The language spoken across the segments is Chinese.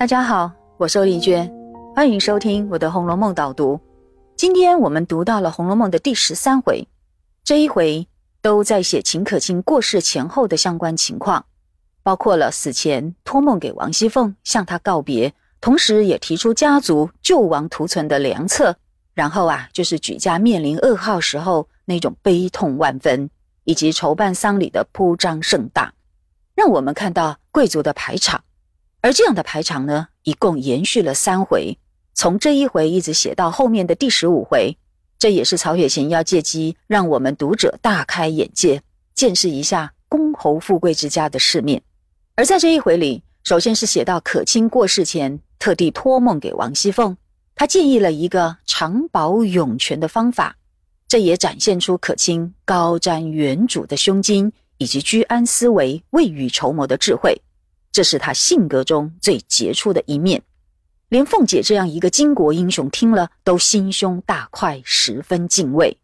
大家好，我是丽娟，欢迎收听我的《红楼梦》导读。今天我们读到了《红楼梦》的第十三回，这一回都在写秦可卿过世前后的相关情况，包括了死前托梦给王熙凤向她告别，同时也提出家族救亡图存的良策，然后啊，就是举家面临噩耗时候那种悲痛万分，以及筹办丧礼的铺张盛大，让我们看到贵族的排场。而这样的排场呢，一共延续了三回，从这一回一直写到后面的第十五回。这也是曹雪芹要借机让我们读者大开眼界，见识一下公侯富贵之家的世面。而在这一回里，首先是写到可卿过世前，特地托梦给王熙凤，他建议了一个长保永全的方法，这也展现出可卿高瞻远瞩的胸襟，以及居安思危、未雨绸缪的智慧。这是他性格中最杰出的一面，连凤姐这样一个巾帼英雄听了都心胸大快，十分敬畏。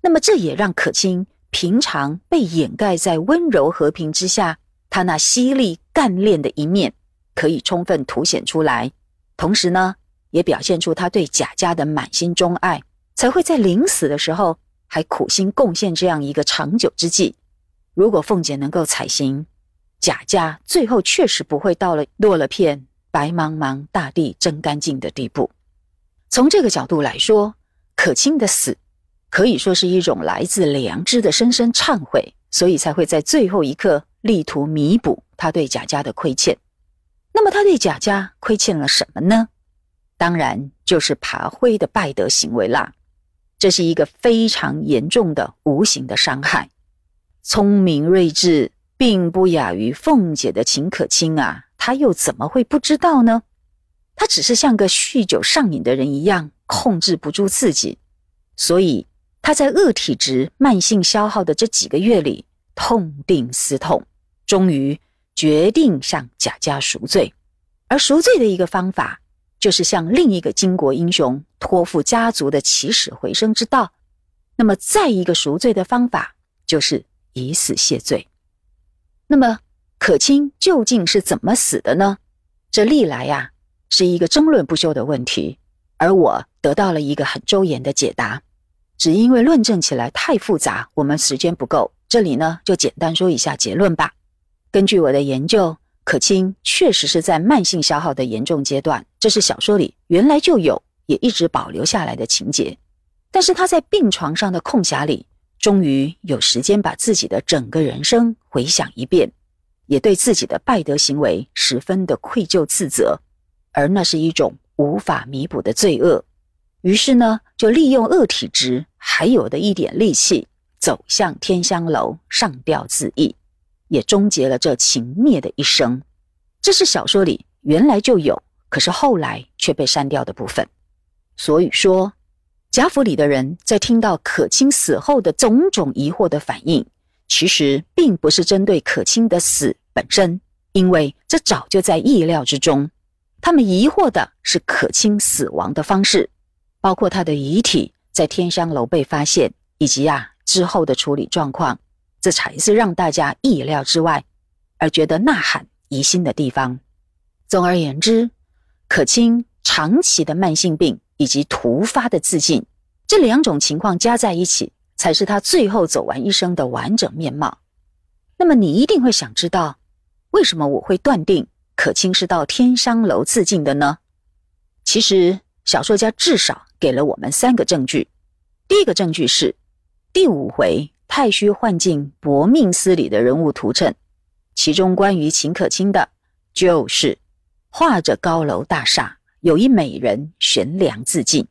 那么，这也让可卿平常被掩盖在温柔和平之下，他那犀利干练的一面可以充分凸显出来。同时呢，也表现出他对贾家的满心钟爱，才会在临死的时候还苦心贡献这样一个长久之计。如果凤姐能够采行，贾家最后确实不会到了落了片白茫茫大地真干净的地步。从这个角度来说，可卿的死可以说是一种来自良知的深深忏悔，所以才会在最后一刻力图弥补他对贾家的亏欠。那么他对贾家亏欠了什么呢？当然就是爬灰的败德行为啦。这是一个非常严重的无形的伤害。聪明睿智。并不亚于凤姐的秦可卿啊，她又怎么会不知道呢？她只是像个酗酒上瘾的人一样，控制不住自己，所以她在恶体质慢性消耗的这几个月里，痛定思痛，终于决定向贾家赎罪。而赎罪的一个方法，就是向另一个巾帼英雄托付家族的起死回生之道。那么，再一个赎罪的方法，就是以死谢罪。那么，可卿究竟是怎么死的呢？这历来呀是一个争论不休的问题，而我得到了一个很周延的解答。只因为论证起来太复杂，我们时间不够，这里呢就简单说一下结论吧。根据我的研究，可卿确实是在慢性消耗的严重阶段，这是小说里原来就有，也一直保留下来的情节。但是他在病床上的空暇里。终于有时间把自己的整个人生回想一遍，也对自己的败德行为十分的愧疚自责，而那是一种无法弥补的罪恶。于是呢，就利用恶体质还有的一点力气，走向天香楼上吊自缢，也终结了这情孽的一生。这是小说里原来就有，可是后来却被删掉的部分。所以说。贾府里的人在听到可卿死后的种种疑惑的反应，其实并不是针对可卿的死本身，因为这早就在意料之中。他们疑惑的是可卿死亡的方式，包括他的遗体在天香楼被发现，以及啊之后的处理状况，这才是让大家意料之外而觉得呐喊疑心的地方。总而言之，可卿长期的慢性病。以及突发的自尽，这两种情况加在一起，才是他最后走完一生的完整面貌。那么，你一定会想知道，为什么我会断定可卿是到天香楼自尽的呢？其实，小说家至少给了我们三个证据。第一个证据是第五回太虚幻境薄命司里的人物图谶，其中关于秦可卿的，就是画着高楼大厦。有一美人悬梁自尽，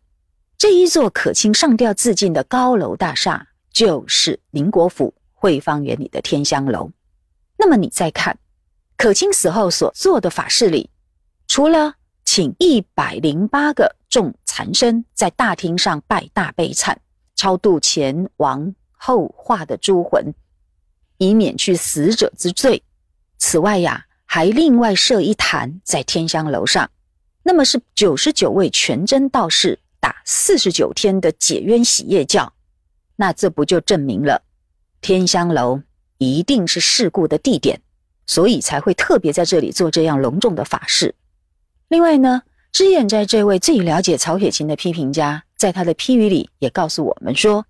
这一座可卿上吊自尽的高楼大厦，就是宁国府汇芳园里的天香楼。那么你再看，可卿死后所做的法事里，除了请一百零八个众残生在大厅上拜大悲忏，超度前亡后化的诸魂，以免去死者之罪。此外呀，还另外设一坛在天香楼上。那么是九十九位全真道士打四十九天的解冤洗业教，那这不就证明了天香楼一定是事故的地点，所以才会特别在这里做这样隆重的法事。另外呢，脂砚斋这位最了解曹雪芹的批评家，在他的批语里也告诉我们说，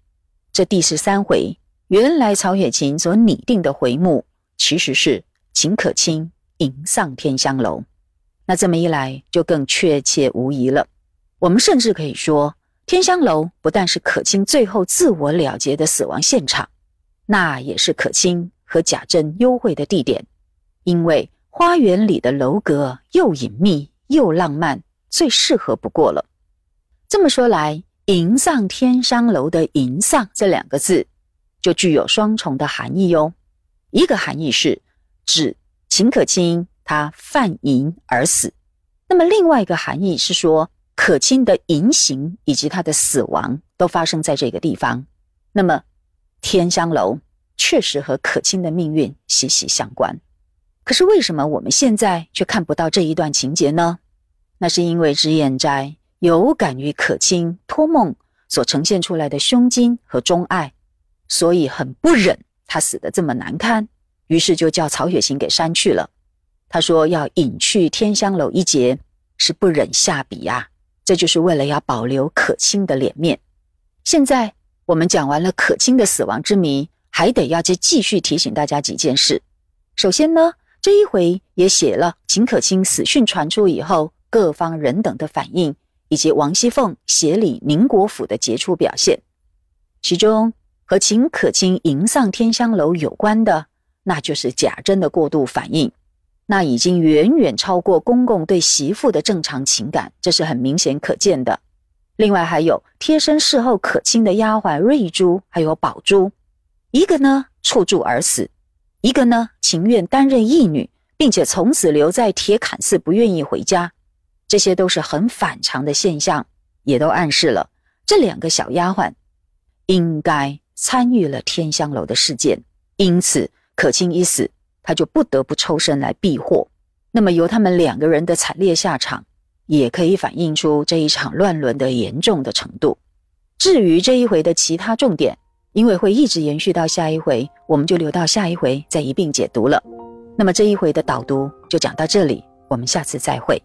这第十三回原来曹雪芹所拟定的回目，其实是秦可卿迎上天香楼。那这么一来，就更确切无疑了。我们甚至可以说，天香楼不但是可卿最后自我了结的死亡现场，那也是可卿和贾珍幽会的地点，因为花园里的楼阁又隐秘又浪漫，最适合不过了。这么说来，“迎丧天香楼”的“迎丧”这两个字，就具有双重的含义哟。一个含义是指秦可卿。他犯淫而死，那么另外一个含义是说，可卿的淫行以及他的死亡都发生在这个地方。那么，天香楼确实和可卿的命运息息相关。可是为什么我们现在却看不到这一段情节呢？那是因为脂砚斋有感于可卿托梦所呈现出来的胸襟和钟爱，所以很不忍他死得这么难堪，于是就叫曹雪芹给删去了。他说要隐去天香楼一节，是不忍下笔呀。这就是为了要保留可卿的脸面。现在我们讲完了可卿的死亡之谜，还得要再继续提醒大家几件事。首先呢，这一回也写了秦可卿死讯传出以后，各方人等的反应，以及王熙凤协理宁国府的杰出表现。其中和秦可卿迎上天香楼有关的，那就是贾珍的过度反应。那已经远远超过公公对媳妇的正常情感，这是很明显可见的。另外还有贴身侍候可亲的丫鬟瑞珠，还有宝珠，一个呢触柱而死，一个呢情愿担任义女，并且从此留在铁槛寺不愿意回家，这些都是很反常的现象，也都暗示了这两个小丫鬟应该参与了天香楼的事件。因此，可卿一死。他就不得不抽身来避祸，那么由他们两个人的惨烈下场，也可以反映出这一场乱伦的严重的程度。至于这一回的其他重点，因为会一直延续到下一回，我们就留到下一回再一并解读了。那么这一回的导读就讲到这里，我们下次再会。